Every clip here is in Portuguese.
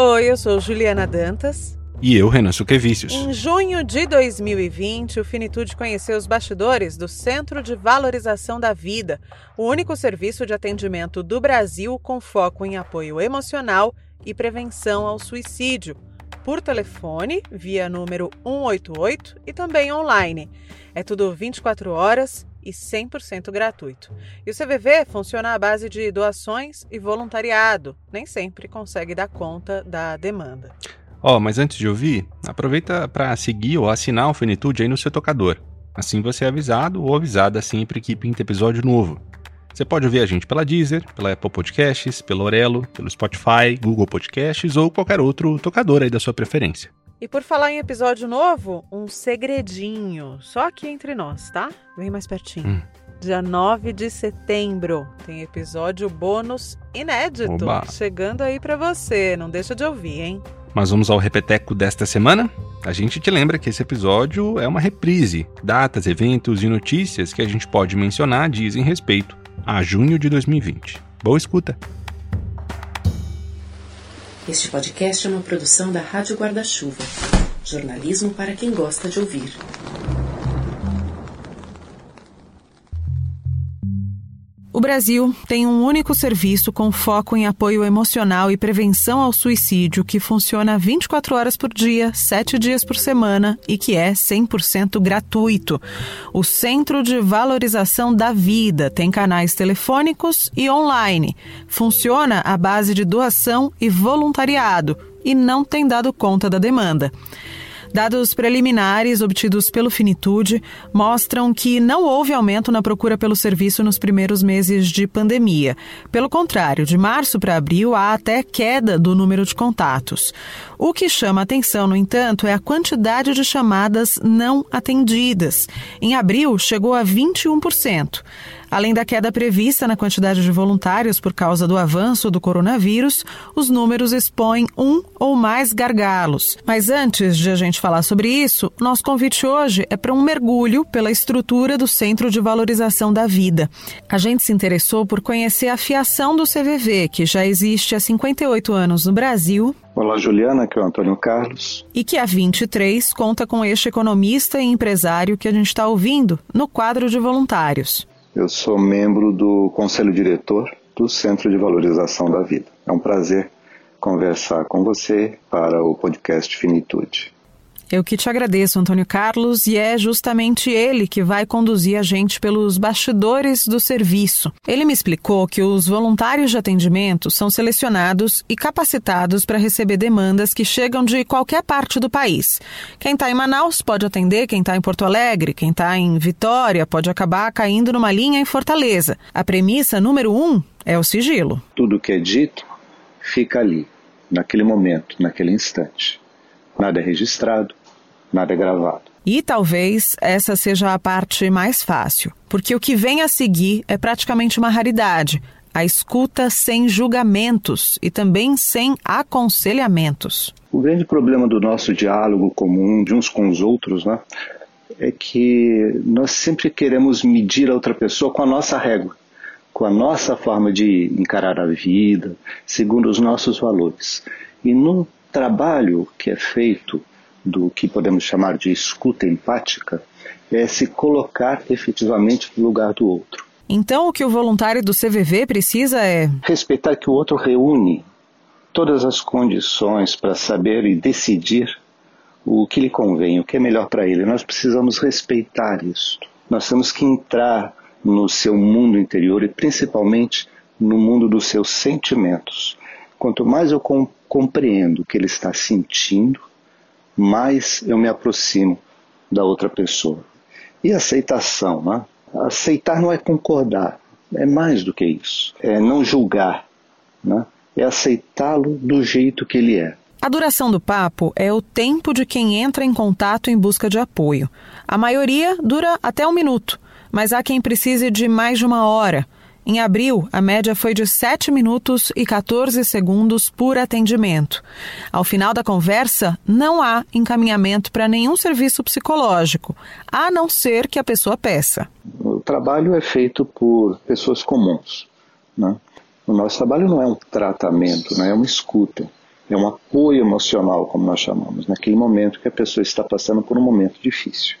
Oi, eu sou Juliana Dantas. E eu, Renan Suquevicius. Em junho de 2020, o Finitude conheceu os bastidores do Centro de Valorização da Vida, o único serviço de atendimento do Brasil com foco em apoio emocional e prevenção ao suicídio, por telefone, via número 188 e também online. É tudo 24 horas e 100% gratuito. E o CVV funciona à base de doações e voluntariado, nem sempre consegue dar conta da demanda. Ó, oh, mas antes de ouvir, aproveita para seguir ou assinar o Finitude aí no seu tocador. Assim você é avisado ou avisada sempre que pinta episódio novo. Você pode ouvir a gente pela Deezer, pela Apple Podcasts, pelo Orelo, pelo Spotify, Google Podcasts ou qualquer outro tocador aí da sua preferência. E por falar em episódio novo, um segredinho, só aqui entre nós, tá? Vem mais pertinho. Hum. Dia 9 de setembro tem episódio bônus inédito Oba. chegando aí para você. Não deixa de ouvir, hein? Mas vamos ao repeteco desta semana? A gente te lembra que esse episódio é uma reprise. Datas, eventos e notícias que a gente pode mencionar dizem respeito a junho de 2020. Boa escuta! Este podcast é uma produção da Rádio Guarda-Chuva. Jornalismo para quem gosta de ouvir. O Brasil tem um único serviço com foco em apoio emocional e prevenção ao suicídio que funciona 24 horas por dia, 7 dias por semana e que é 100% gratuito. O Centro de Valorização da Vida tem canais telefônicos e online. Funciona à base de doação e voluntariado e não tem dado conta da demanda. Dados preliminares obtidos pelo Finitude mostram que não houve aumento na procura pelo serviço nos primeiros meses de pandemia. Pelo contrário, de março para abril há até queda do número de contatos. O que chama atenção, no entanto, é a quantidade de chamadas não atendidas. Em abril, chegou a 21%. Além da queda prevista na quantidade de voluntários por causa do avanço do coronavírus, os números expõem um ou mais gargalos. Mas antes de a gente falar sobre isso, nosso convite hoje é para um mergulho pela estrutura do Centro de Valorização da Vida. A gente se interessou por conhecer a fiação do CVV, que já existe há 58 anos no Brasil Olá, Juliana, aqui é o Antônio Carlos. E que há 23 conta com este economista e empresário que a gente está ouvindo no quadro de voluntários. Eu sou membro do Conselho Diretor do Centro de Valorização da Vida. É um prazer conversar com você para o podcast Finitude. Eu que te agradeço, Antônio Carlos, e é justamente ele que vai conduzir a gente pelos bastidores do serviço. Ele me explicou que os voluntários de atendimento são selecionados e capacitados para receber demandas que chegam de qualquer parte do país. Quem está em Manaus pode atender quem está em Porto Alegre, quem está em Vitória pode acabar caindo numa linha em Fortaleza. A premissa número um é o sigilo. Tudo que é dito fica ali, naquele momento, naquele instante. Nada é registrado, nada é gravado. E talvez essa seja a parte mais fácil, porque o que vem a seguir é praticamente uma raridade. A escuta sem julgamentos e também sem aconselhamentos. O grande problema do nosso diálogo comum de uns com os outros, né, é que nós sempre queremos medir a outra pessoa com a nossa régua, com a nossa forma de encarar a vida, segundo os nossos valores. E no trabalho que é feito do que podemos chamar de escuta empática é se colocar efetivamente no lugar do outro. Então, o que o voluntário do CVV precisa é respeitar que o outro reúne todas as condições para saber e decidir o que lhe convém, o que é melhor para ele. Nós precisamos respeitar isso. Nós temos que entrar no seu mundo interior e principalmente no mundo dos seus sentimentos. Quanto mais eu compreendo o que ele está sentindo, mais eu me aproximo da outra pessoa. E aceitação, né? Aceitar não é concordar, é mais do que isso. É não julgar, né? é aceitá-lo do jeito que ele é. A duração do papo é o tempo de quem entra em contato em busca de apoio. A maioria dura até um minuto, mas há quem precise de mais de uma hora. Em abril, a média foi de 7 minutos e 14 segundos por atendimento. Ao final da conversa, não há encaminhamento para nenhum serviço psicológico, a não ser que a pessoa peça. O trabalho é feito por pessoas comuns. Né? O nosso trabalho não é um tratamento, não é uma escuta. é um apoio emocional, como nós chamamos, naquele momento que a pessoa está passando por um momento difícil.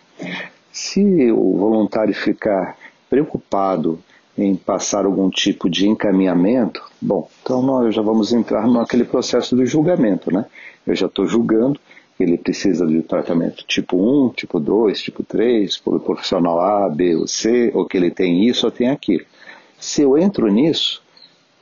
Se o voluntário ficar preocupado em passar algum tipo de encaminhamento, bom, então nós já vamos entrar naquele processo do julgamento, né? Eu já estou julgando ele precisa de tratamento tipo 1, tipo 2, tipo 3, por profissional A, B ou C, ou que ele tem isso ou tem aquilo. Se eu entro nisso,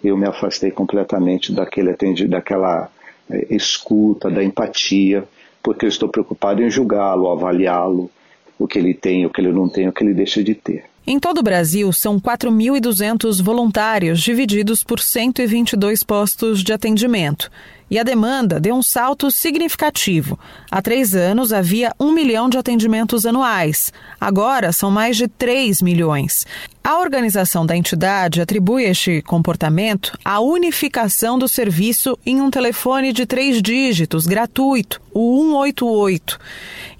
eu me afastei completamente daquele atendido, daquela é, escuta, da empatia, porque eu estou preocupado em julgá-lo, avaliá-lo, o que ele tem, o que ele não tem, o que ele deixa de ter. Em todo o Brasil, são 4.200 voluntários divididos por 122 postos de atendimento. E a demanda deu um salto significativo. Há três anos havia um milhão de atendimentos anuais. Agora são mais de 3 milhões. A organização da entidade atribui este comportamento à unificação do serviço em um telefone de três dígitos, gratuito, o 188.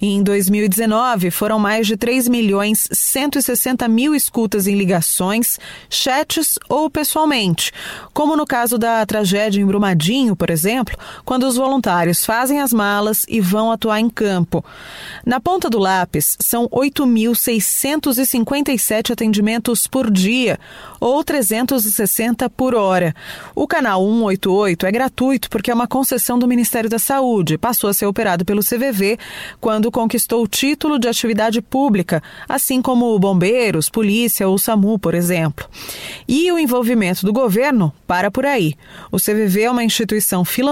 E em 2019, foram mais de 3 milhões 160 mil escutas em ligações, chats ou pessoalmente, como no caso da tragédia em Brumadinho, por exemplo, quando os voluntários fazem as malas e vão atuar em campo. Na ponta do lápis, são 8.657 atendimentos por dia ou 360 por hora. O canal 188 é gratuito porque é uma concessão do Ministério da Saúde. Passou a ser operado pelo CVV quando conquistou o título de atividade pública, assim como bombeiros, polícia ou SAMU, por exemplo. E o envolvimento do governo para por aí. O CVV é uma instituição filantrópica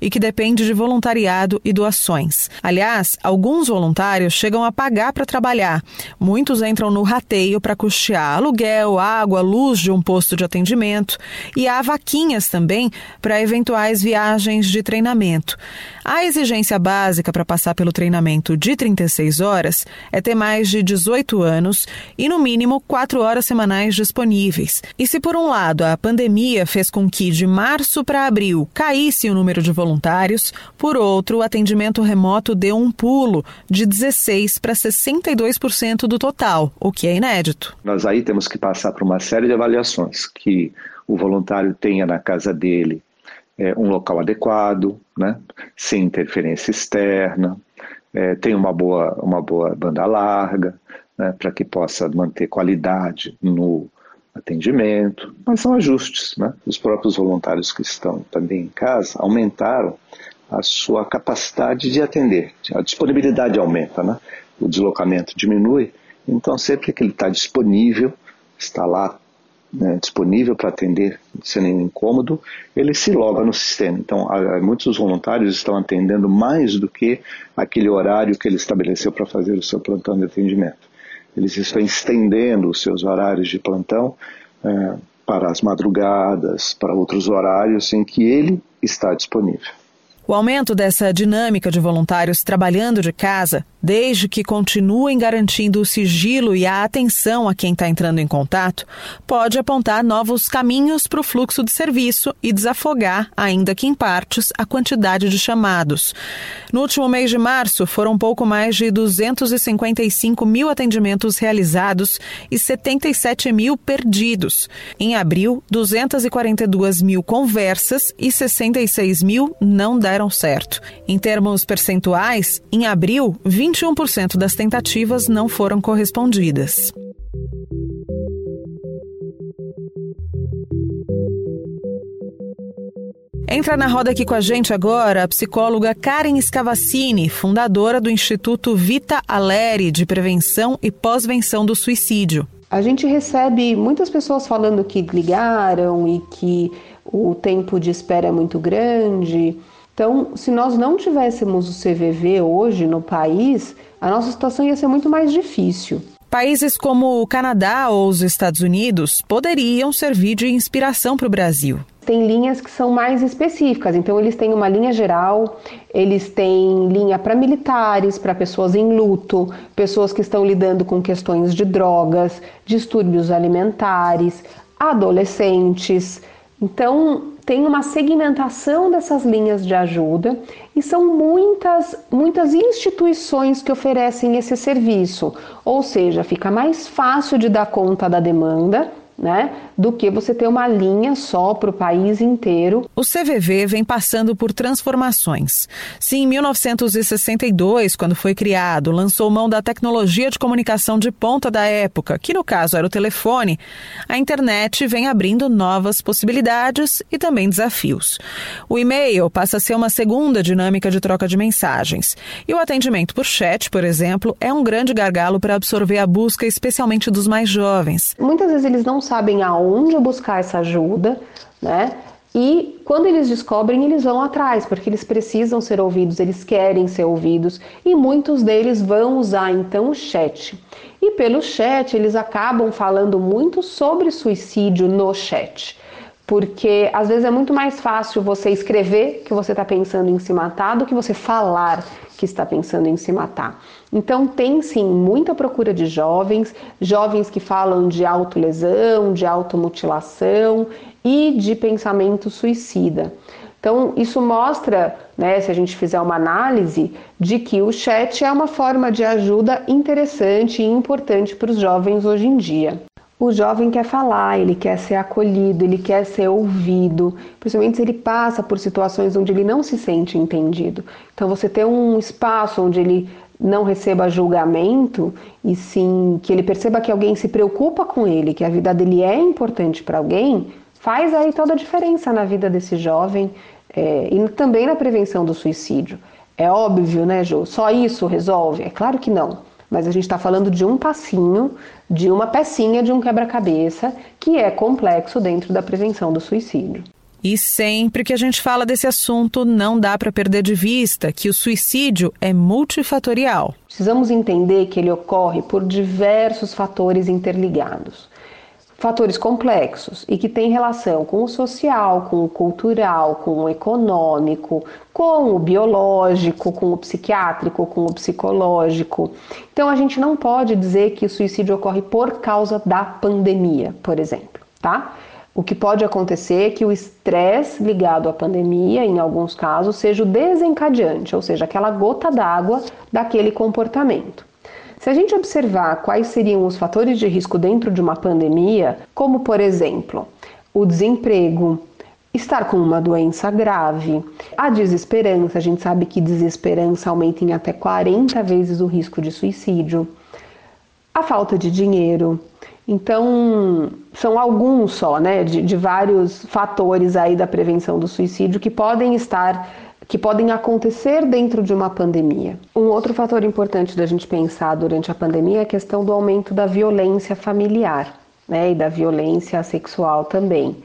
e que depende de voluntariado e doações. Aliás, alguns voluntários chegam a pagar para trabalhar. Muitos entram no rateio para custear aluguel, água, luz de um posto de atendimento e há vaquinhas também para eventuais viagens de treinamento. A exigência básica para passar pelo treinamento de 36 horas é ter mais de 18 anos e, no mínimo, 4 horas semanais disponíveis. E se, por um lado, a pandemia fez com que de março para abril caísse o número de voluntários, por outro, o atendimento remoto deu um pulo de 16% para 62% do total, o que é inédito. Nós aí temos que passar por uma série de avaliações que o voluntário tenha na casa dele é, um local adequado, né, sem interferência externa, é, tem uma boa, uma boa banda larga, né, para que possa manter qualidade no atendimento, mas são ajustes. Né? Os próprios voluntários que estão também em casa aumentaram a sua capacidade de atender, a disponibilidade aumenta, né? o deslocamento diminui, então sempre que ele está disponível, está lá né, disponível para atender sem nenhum incômodo, ele se loga no sistema. Então, há, muitos voluntários estão atendendo mais do que aquele horário que ele estabeleceu para fazer o seu plantão de atendimento. Eles estão estendendo os seus horários de plantão é, para as madrugadas, para outros horários em que ele está disponível. O aumento dessa dinâmica de voluntários trabalhando de casa, desde que continuem garantindo o sigilo e a atenção a quem está entrando em contato, pode apontar novos caminhos para o fluxo de serviço e desafogar, ainda que em partes, a quantidade de chamados. No último mês de março, foram pouco mais de 255 mil atendimentos realizados e 77 mil perdidos. Em abril, 242 mil conversas e 66 mil não deram certo. Em termos percentuais, em abril, 21% das tentativas não foram correspondidas. Entra na roda aqui com a gente agora a psicóloga Karen Scavacini, fundadora do Instituto Vita Aleri de Prevenção e Pós-Venção do Suicídio. A gente recebe muitas pessoas falando que ligaram e que o tempo de espera é muito grande. Então, se nós não tivéssemos o CVV hoje no país, a nossa situação ia ser muito mais difícil. Países como o Canadá ou os Estados Unidos poderiam servir de inspiração para o Brasil. Tem linhas que são mais específicas, então eles têm uma linha geral, eles têm linha para militares, para pessoas em luto, pessoas que estão lidando com questões de drogas, distúrbios alimentares, adolescentes. Então, tem uma segmentação dessas linhas de ajuda e são muitas, muitas instituições que oferecem esse serviço. Ou seja, fica mais fácil de dar conta da demanda, né? Do que você ter uma linha só para o país inteiro. O CVV vem passando por transformações. Se em 1962, quando foi criado, lançou mão da tecnologia de comunicação de ponta da época, que no caso era o telefone, a internet vem abrindo novas possibilidades e também desafios. O e-mail passa a ser uma segunda dinâmica de troca de mensagens. E o atendimento por chat, por exemplo, é um grande gargalo para absorver a busca, especialmente dos mais jovens. Muitas vezes eles não sabem aonde buscar essa ajuda, né? E quando eles descobrem, eles vão atrás, porque eles precisam ser ouvidos, eles querem ser ouvidos, e muitos deles vão usar então o chat. E pelo chat, eles acabam falando muito sobre suicídio no chat porque às vezes é muito mais fácil você escrever que você está pensando em se matar do que você falar que está pensando em se matar. Então tem sim muita procura de jovens, jovens que falam de autolesão, de automutilação e de pensamento suicida. Então isso mostra, né, se a gente fizer uma análise, de que o chat é uma forma de ajuda interessante e importante para os jovens hoje em dia. O jovem quer falar, ele quer ser acolhido, ele quer ser ouvido, principalmente se ele passa por situações onde ele não se sente entendido. Então, você ter um espaço onde ele não receba julgamento e sim que ele perceba que alguém se preocupa com ele, que a vida dele é importante para alguém, faz aí toda a diferença na vida desse jovem é, e também na prevenção do suicídio. É óbvio, né, Jô? Só isso resolve? É claro que não mas a gente está falando de um passinho, de uma pecinha de um quebra-cabeça que é complexo dentro da prevenção do suicídio. E sempre que a gente fala desse assunto, não dá para perder de vista que o suicídio é multifatorial. Precisamos entender que ele ocorre por diversos fatores interligados fatores complexos e que têm relação com o social, com o cultural, com o econômico, com o biológico, com o psiquiátrico, com o psicológico. Então a gente não pode dizer que o suicídio ocorre por causa da pandemia, por exemplo, tá? O que pode acontecer é que o estresse ligado à pandemia, em alguns casos, seja o desencadeante, ou seja, aquela gota d'água daquele comportamento. Se a gente observar quais seriam os fatores de risco dentro de uma pandemia, como por exemplo, o desemprego, estar com uma doença grave, a desesperança, a gente sabe que desesperança aumenta em até 40 vezes o risco de suicídio, a falta de dinheiro. Então, são alguns só, né, de, de vários fatores aí da prevenção do suicídio que podem estar que podem acontecer dentro de uma pandemia. Um outro fator importante da gente pensar durante a pandemia é a questão do aumento da violência familiar né, e da violência sexual também,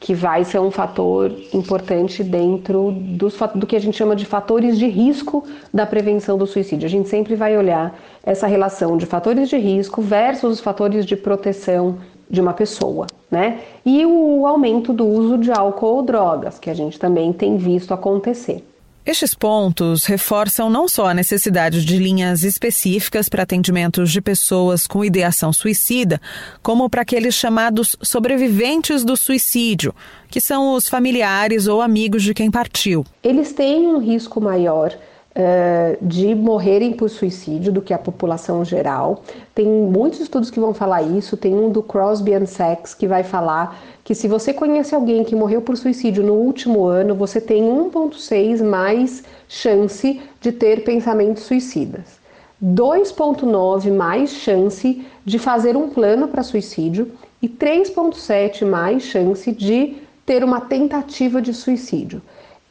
que vai ser um fator importante dentro dos, do que a gente chama de fatores de risco da prevenção do suicídio. A gente sempre vai olhar essa relação de fatores de risco versus os fatores de proteção de uma pessoa, né? E o aumento do uso de álcool ou drogas, que a gente também tem visto acontecer. Estes pontos reforçam não só a necessidade de linhas específicas para atendimentos de pessoas com ideação suicida, como para aqueles chamados sobreviventes do suicídio, que são os familiares ou amigos de quem partiu. Eles têm um risco maior uh, de morrerem por suicídio do que a população geral. Tem muitos estudos que vão falar isso. Tem um do Crosby and Sachs que vai falar que se você conhece alguém que morreu por suicídio no último ano, você tem 1,6 mais chance de ter pensamentos suicidas. 2,9 mais chance de fazer um plano para suicídio e 3,7 mais chance de ter uma tentativa de suicídio.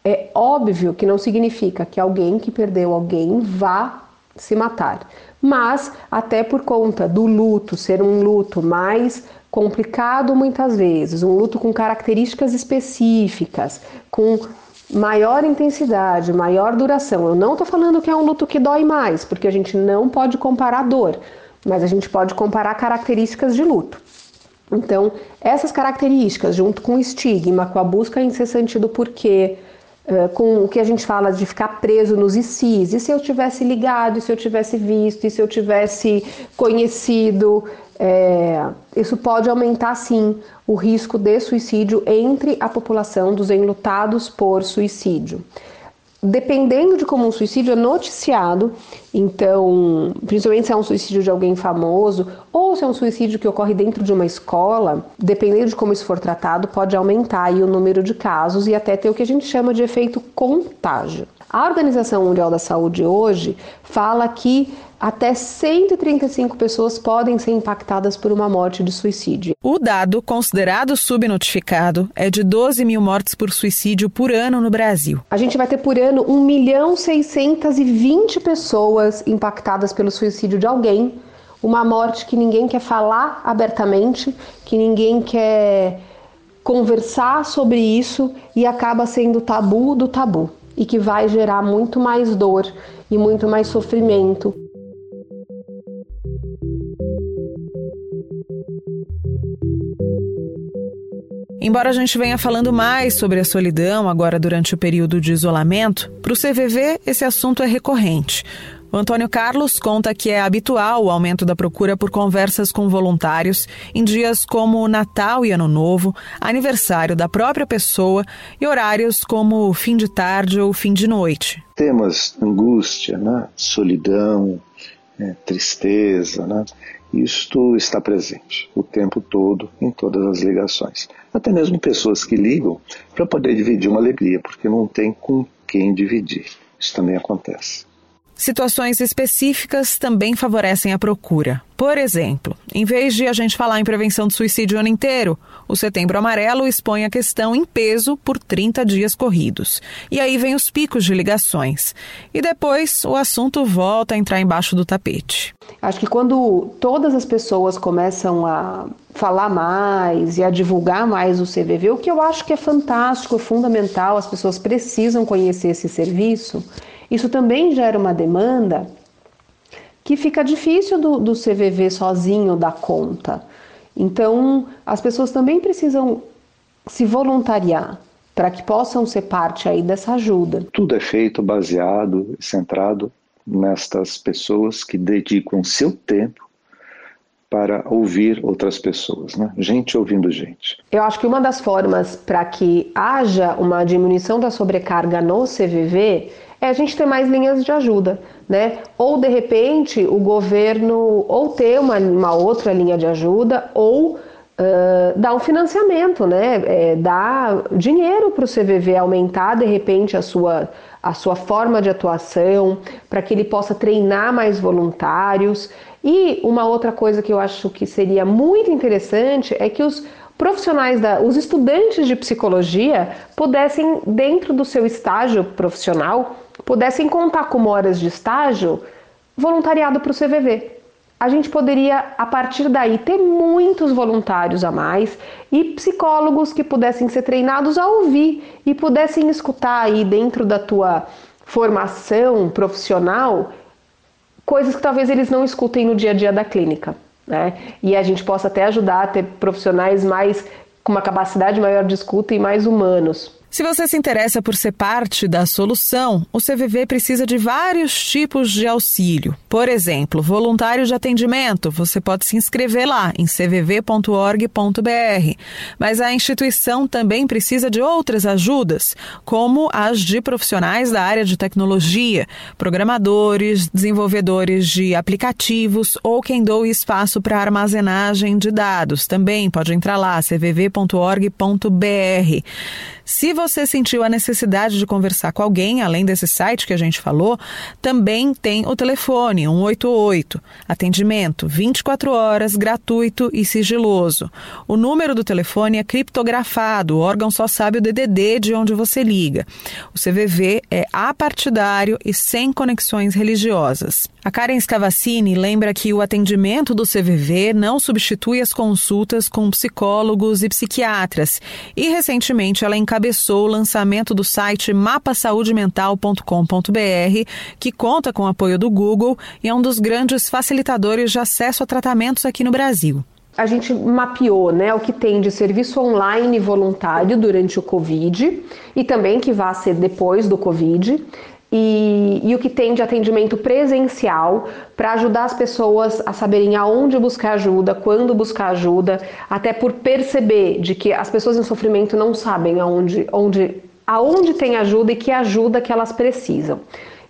É óbvio que não significa que alguém que perdeu alguém vá se matar, mas até por conta do luto ser um luto mais complicado muitas vezes, um luto com características específicas, com maior intensidade, maior duração. Eu não estou falando que é um luto que dói mais, porque a gente não pode comparar dor, mas a gente pode comparar características de luto. Então, essas características, junto com o estigma, com a busca incessante do porquê, com o que a gente fala de ficar preso nos ICs. E se eu tivesse ligado, e se eu tivesse visto, e se eu tivesse conhecido, é, isso pode aumentar sim o risco de suicídio entre a população dos enlutados por suicídio. Dependendo de como um suicídio é noticiado, então, principalmente se é um suicídio de alguém famoso ou se é um suicídio que ocorre dentro de uma escola, dependendo de como isso for tratado, pode aumentar o número de casos e até ter o que a gente chama de efeito contágio. A Organização Mundial da Saúde hoje fala que até 135 pessoas podem ser impactadas por uma morte de suicídio. O dado, considerado subnotificado, é de 12 mil mortes por suicídio por ano no Brasil. A gente vai ter por ano 1 milhão 620 pessoas impactadas pelo suicídio de alguém. Uma morte que ninguém quer falar abertamente, que ninguém quer conversar sobre isso e acaba sendo tabu do tabu e que vai gerar muito mais dor e muito mais sofrimento. Embora a gente venha falando mais sobre a solidão agora durante o período de isolamento, para o CVV esse assunto é recorrente. O Antônio Carlos conta que é habitual o aumento da procura por conversas com voluntários em dias como Natal e Ano Novo, aniversário da própria pessoa e horários como fim de tarde ou fim de noite. Temas angústia, né? solidão, é, tristeza, né? isto está presente o tempo todo em todas as ligações. Até mesmo pessoas que ligam para poder dividir uma alegria, porque não tem com quem dividir. Isso também acontece. Situações específicas também favorecem a procura. Por exemplo, em vez de a gente falar em prevenção de suicídio o ano inteiro, o Setembro Amarelo expõe a questão em peso por 30 dias corridos. E aí vem os picos de ligações. E depois o assunto volta a entrar embaixo do tapete. Acho que quando todas as pessoas começam a falar mais e a divulgar mais o CVV, o que eu acho que é fantástico, é fundamental, as pessoas precisam conhecer esse serviço isso também gera uma demanda que fica difícil do, do CVV sozinho dar conta. Então, as pessoas também precisam se voluntariar para que possam ser parte aí dessa ajuda. Tudo é feito baseado e centrado nestas pessoas que dedicam seu tempo para ouvir outras pessoas, né? Gente ouvindo gente. Eu acho que uma das formas para que haja uma diminuição da sobrecarga no CVV é a gente ter mais linhas de ajuda, né? Ou de repente o governo ou ter uma, uma outra linha de ajuda ou uh, um financiamento, né? É, dar dinheiro para o CVV aumentar de repente a sua a sua forma de atuação, para que ele possa treinar mais voluntários. E uma outra coisa que eu acho que seria muito interessante é que os profissionais da, os estudantes de psicologia pudessem dentro do seu estágio profissional pudessem contar como horas de estágio voluntariado para o CVV. A gente poderia, a partir daí, ter muitos voluntários a mais e psicólogos que pudessem ser treinados a ouvir e pudessem escutar aí dentro da tua formação profissional coisas que talvez eles não escutem no dia a dia da clínica. Né? E a gente possa até ajudar a ter profissionais mais com uma capacidade maior de escuta e mais humanos. Se você se interessa por ser parte da solução, o CVV precisa de vários tipos de auxílio. Por exemplo, voluntário de atendimento, você pode se inscrever lá em cvv.org.br. Mas a instituição também precisa de outras ajudas, como as de profissionais da área de tecnologia, programadores, desenvolvedores de aplicativos ou quem doe espaço para armazenagem de dados. Também pode entrar lá, cvv.org.br. Se você sentiu a necessidade de conversar com alguém, além desse site que a gente falou, também tem o telefone 188. Atendimento 24 horas, gratuito e sigiloso. O número do telefone é criptografado, o órgão só sabe o DDD de onde você liga. O CVV é apartidário e sem conexões religiosas. A Karen Scavacini lembra que o atendimento do CVV não substitui as consultas com psicólogos e psiquiatras e recentemente ela encabeçou encabeçou o lançamento do site mapasaudemental.com.br, que conta com o apoio do Google e é um dos grandes facilitadores de acesso a tratamentos aqui no Brasil. A gente mapeou né, o que tem de serviço online voluntário durante o Covid e também que vai ser depois do Covid e, e, o que tem de atendimento presencial para ajudar as pessoas a saberem aonde buscar ajuda, quando buscar ajuda, até por perceber de que as pessoas em sofrimento não sabem aonde, onde, aonde tem ajuda e que ajuda que elas precisam.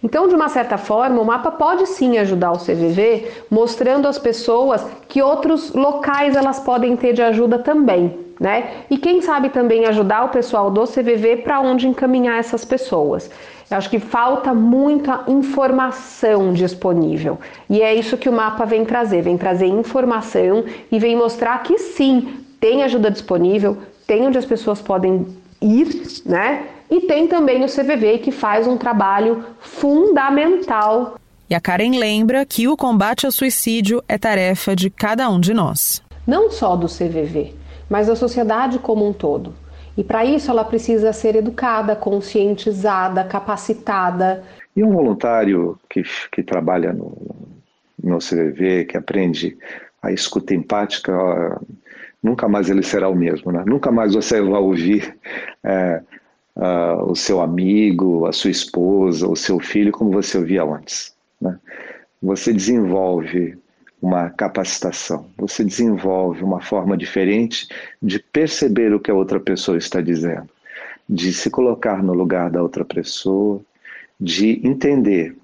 Então, de uma certa forma, o mapa pode sim ajudar o CVV, mostrando às pessoas que outros locais elas podem ter de ajuda também. Né? E quem sabe também ajudar o pessoal do CVV para onde encaminhar essas pessoas. Eu acho que falta muita informação disponível. E é isso que o mapa vem trazer, vem trazer informação e vem mostrar que sim, tem ajuda disponível, tem onde as pessoas podem ir, né? E tem também o CVV que faz um trabalho fundamental. E a Karen lembra que o combate ao suicídio é tarefa de cada um de nós. Não só do CVV, mas da sociedade como um todo. E para isso ela precisa ser educada, conscientizada, capacitada. E um voluntário que, que trabalha no, no CVV, que aprende a escuta empática, nunca mais ele será o mesmo. Né? Nunca mais você vai ouvir é, o seu amigo, a sua esposa, o seu filho como você ouvia antes. Né? Você desenvolve uma capacitação, você desenvolve uma forma diferente de perceber o que a outra pessoa está dizendo, de se colocar no lugar da outra pessoa, de entender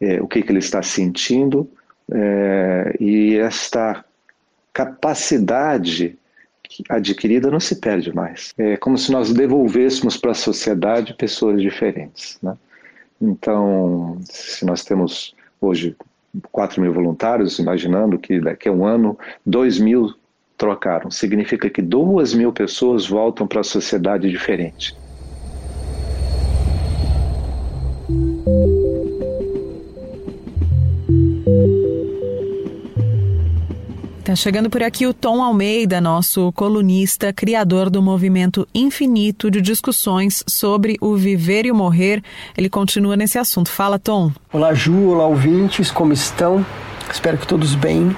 é, o que, que ele está sentindo é, e esta capacidade adquirida não se perde mais. É como se nós devolvêssemos para a sociedade pessoas diferentes. Né? Então, se nós temos hoje 4 mil voluntários, imaginando que daqui a um ano 2 mil trocaram, significa que 2 mil pessoas voltam para a sociedade diferente. Tá chegando por aqui o Tom Almeida, nosso colunista, criador do movimento infinito de discussões sobre o viver e o morrer. Ele continua nesse assunto. Fala, Tom. Olá, Ju. Olá, ouvintes. Como estão? Espero que todos bem.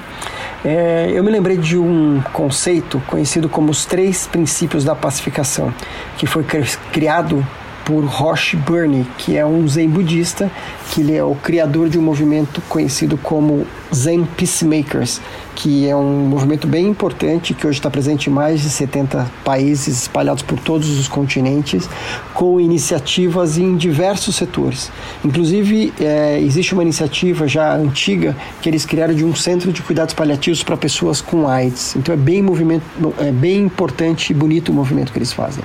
É, eu me lembrei de um conceito conhecido como os três princípios da pacificação, que foi criado por Rosh Burney, que é um zen budista, que ele é o criador de um movimento conhecido como Zen Peacemakers, que é um movimento bem importante que hoje está presente em mais de 70 países espalhados por todos os continentes, com iniciativas em diversos setores. Inclusive, é, existe uma iniciativa já antiga que eles criaram de um centro de cuidados paliativos para pessoas com AIDS. Então é bem movimento, é bem importante e bonito o movimento que eles fazem.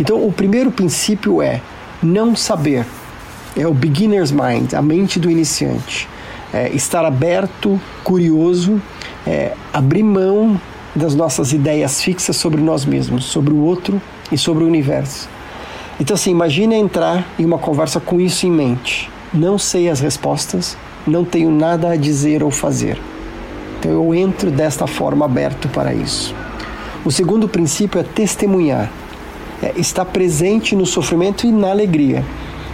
Então o primeiro princípio é não saber. É o beginner's mind, a mente do iniciante. É estar aberto, curioso é, abrir mão das nossas ideias fixas sobre nós mesmos, sobre o outro e sobre o universo. Então, assim, imagine entrar em uma conversa com isso em mente. Não sei as respostas, não tenho nada a dizer ou fazer. Então, eu entro desta forma aberto para isso. O segundo princípio é testemunhar, é estar presente no sofrimento e na alegria.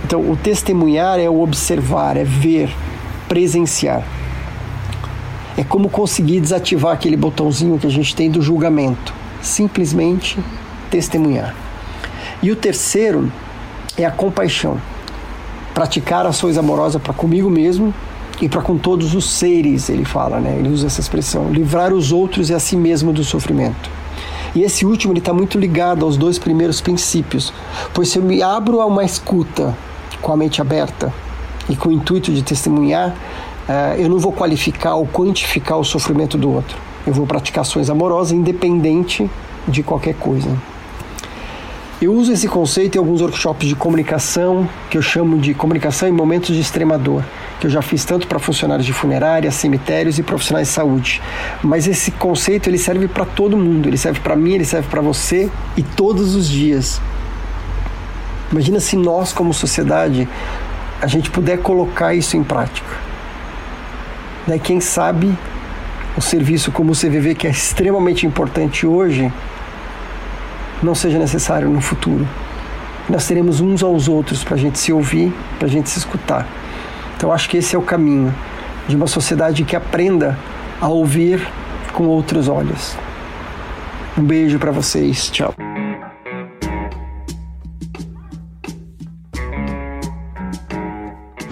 Então, o testemunhar é o observar, é ver, presenciar é como conseguir desativar aquele botãozinho que a gente tem do julgamento. Simplesmente testemunhar. E o terceiro é a compaixão. Praticar ações amorosas para comigo mesmo e para com todos os seres, ele fala, né? Ele usa essa expressão. Livrar os outros e a si mesmo do sofrimento. E esse último está muito ligado aos dois primeiros princípios, pois se eu me abro a uma escuta com a mente aberta e com o intuito de testemunhar, eu não vou qualificar ou quantificar o sofrimento do outro. Eu vou praticar ações amorosas independente de qualquer coisa. Eu uso esse conceito em alguns workshops de comunicação, que eu chamo de comunicação em momentos de extrema dor, que eu já fiz tanto para funcionários de funerária, cemitérios e profissionais de saúde. Mas esse conceito ele serve para todo mundo, ele serve para mim, ele serve para você e todos os dias. Imagina se nós como sociedade a gente puder colocar isso em prática né, quem sabe o serviço como o CVV, que é extremamente importante hoje, não seja necessário no futuro. Nós teremos uns aos outros para a gente se ouvir, para a gente se escutar. Então acho que esse é o caminho de uma sociedade que aprenda a ouvir com outros olhos. Um beijo para vocês, tchau.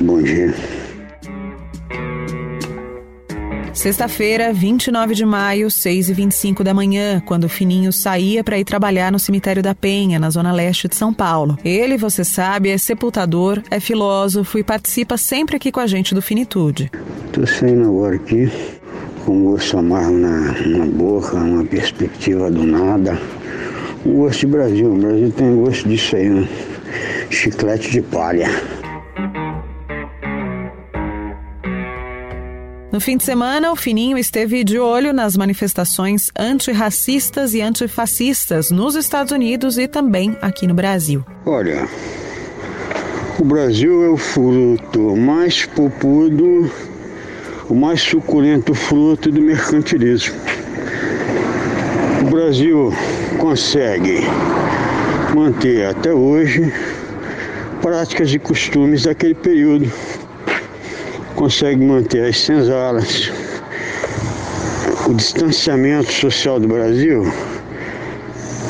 Bom dia. Sexta-feira, 29 de maio, 6 e 25 da manhã, quando o Fininho saía para ir trabalhar no cemitério da Penha, na zona leste de São Paulo. Ele, você sabe, é sepultador, é filósofo e participa sempre aqui com a gente do Finitude. Tô saindo agora aqui, com gosto amargo na, na boca, uma perspectiva do nada. Um gosto de Brasil, o Brasil tem gosto disso aí, né? chiclete de palha. No fim de semana, o Fininho esteve de olho nas manifestações antirracistas e antifascistas nos Estados Unidos e também aqui no Brasil. Olha, o Brasil é o fruto mais popudo, o mais suculento fruto do mercantilismo. O Brasil consegue manter até hoje práticas e costumes daquele período consegue manter as senzalas, o distanciamento social do Brasil,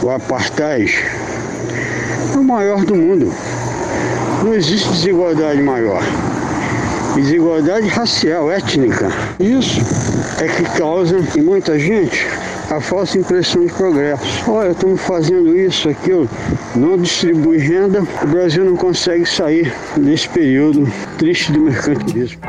o apartheid, é o maior do mundo. Não existe desigualdade maior. Desigualdade racial, étnica. Isso é que causa em muita gente a falsa impressão de progresso. Olha, estamos fazendo isso, aquilo, não distribui renda, o Brasil não consegue sair desse período triste do mercantilismo.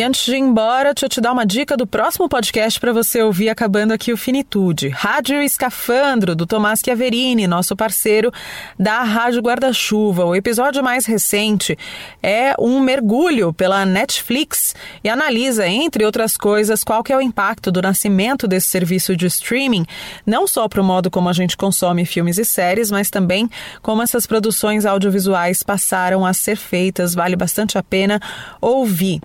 E antes de ir embora, deixa eu te dar uma dica do próximo podcast para você ouvir acabando aqui o Finitude. Rádio Escafandro, do Tomás Chiaverini, nosso parceiro da Rádio Guarda-Chuva. O episódio mais recente é um mergulho pela Netflix e analisa, entre outras coisas, qual que é o impacto do nascimento desse serviço de streaming, não só para o modo como a gente consome filmes e séries, mas também como essas produções audiovisuais passaram a ser feitas. Vale bastante a pena ouvir.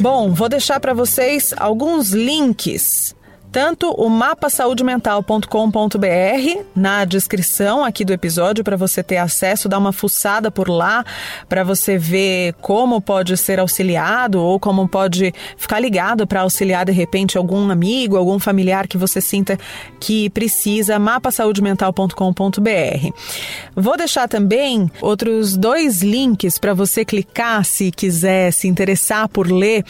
Bom, vou deixar para vocês alguns links tanto o mapasaudemental.com.br na descrição aqui do episódio para você ter acesso, dar uma fuçada por lá para você ver como pode ser auxiliado ou como pode ficar ligado para auxiliar de repente algum amigo, algum familiar que você sinta que precisa, mapasaudemental.com.br. Vou deixar também outros dois links para você clicar se quiser se interessar por ler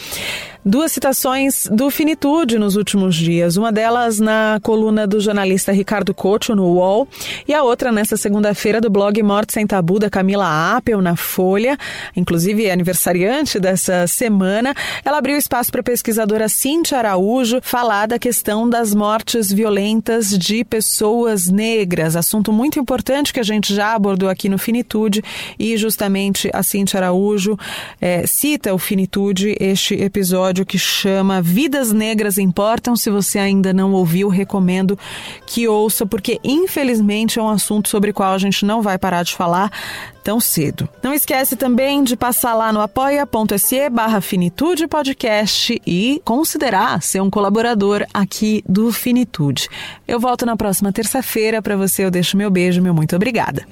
duas citações do Finitude nos últimos dias. Uma delas na coluna do jornalista Ricardo Couto no UOL e a outra nesta segunda-feira do blog Morte Sem Tabu da Camila Apel na Folha, inclusive aniversariante dessa semana. Ela abriu espaço para a pesquisadora Cintia Araújo falar da questão das mortes violentas de pessoas negras, assunto muito importante que a gente já abordou aqui no Finitude e justamente a Cintia Araújo é, cita o Finitude, este episódio episódio que chama Vidas Negras Importam. Se você ainda não ouviu, recomendo que ouça, porque infelizmente é um assunto sobre o qual a gente não vai parar de falar tão cedo. Não esquece também de passar lá no apoia.se barra Finitude Podcast e considerar ser um colaborador aqui do Finitude. Eu volto na próxima terça-feira. Para você eu deixo meu beijo, meu muito obrigada.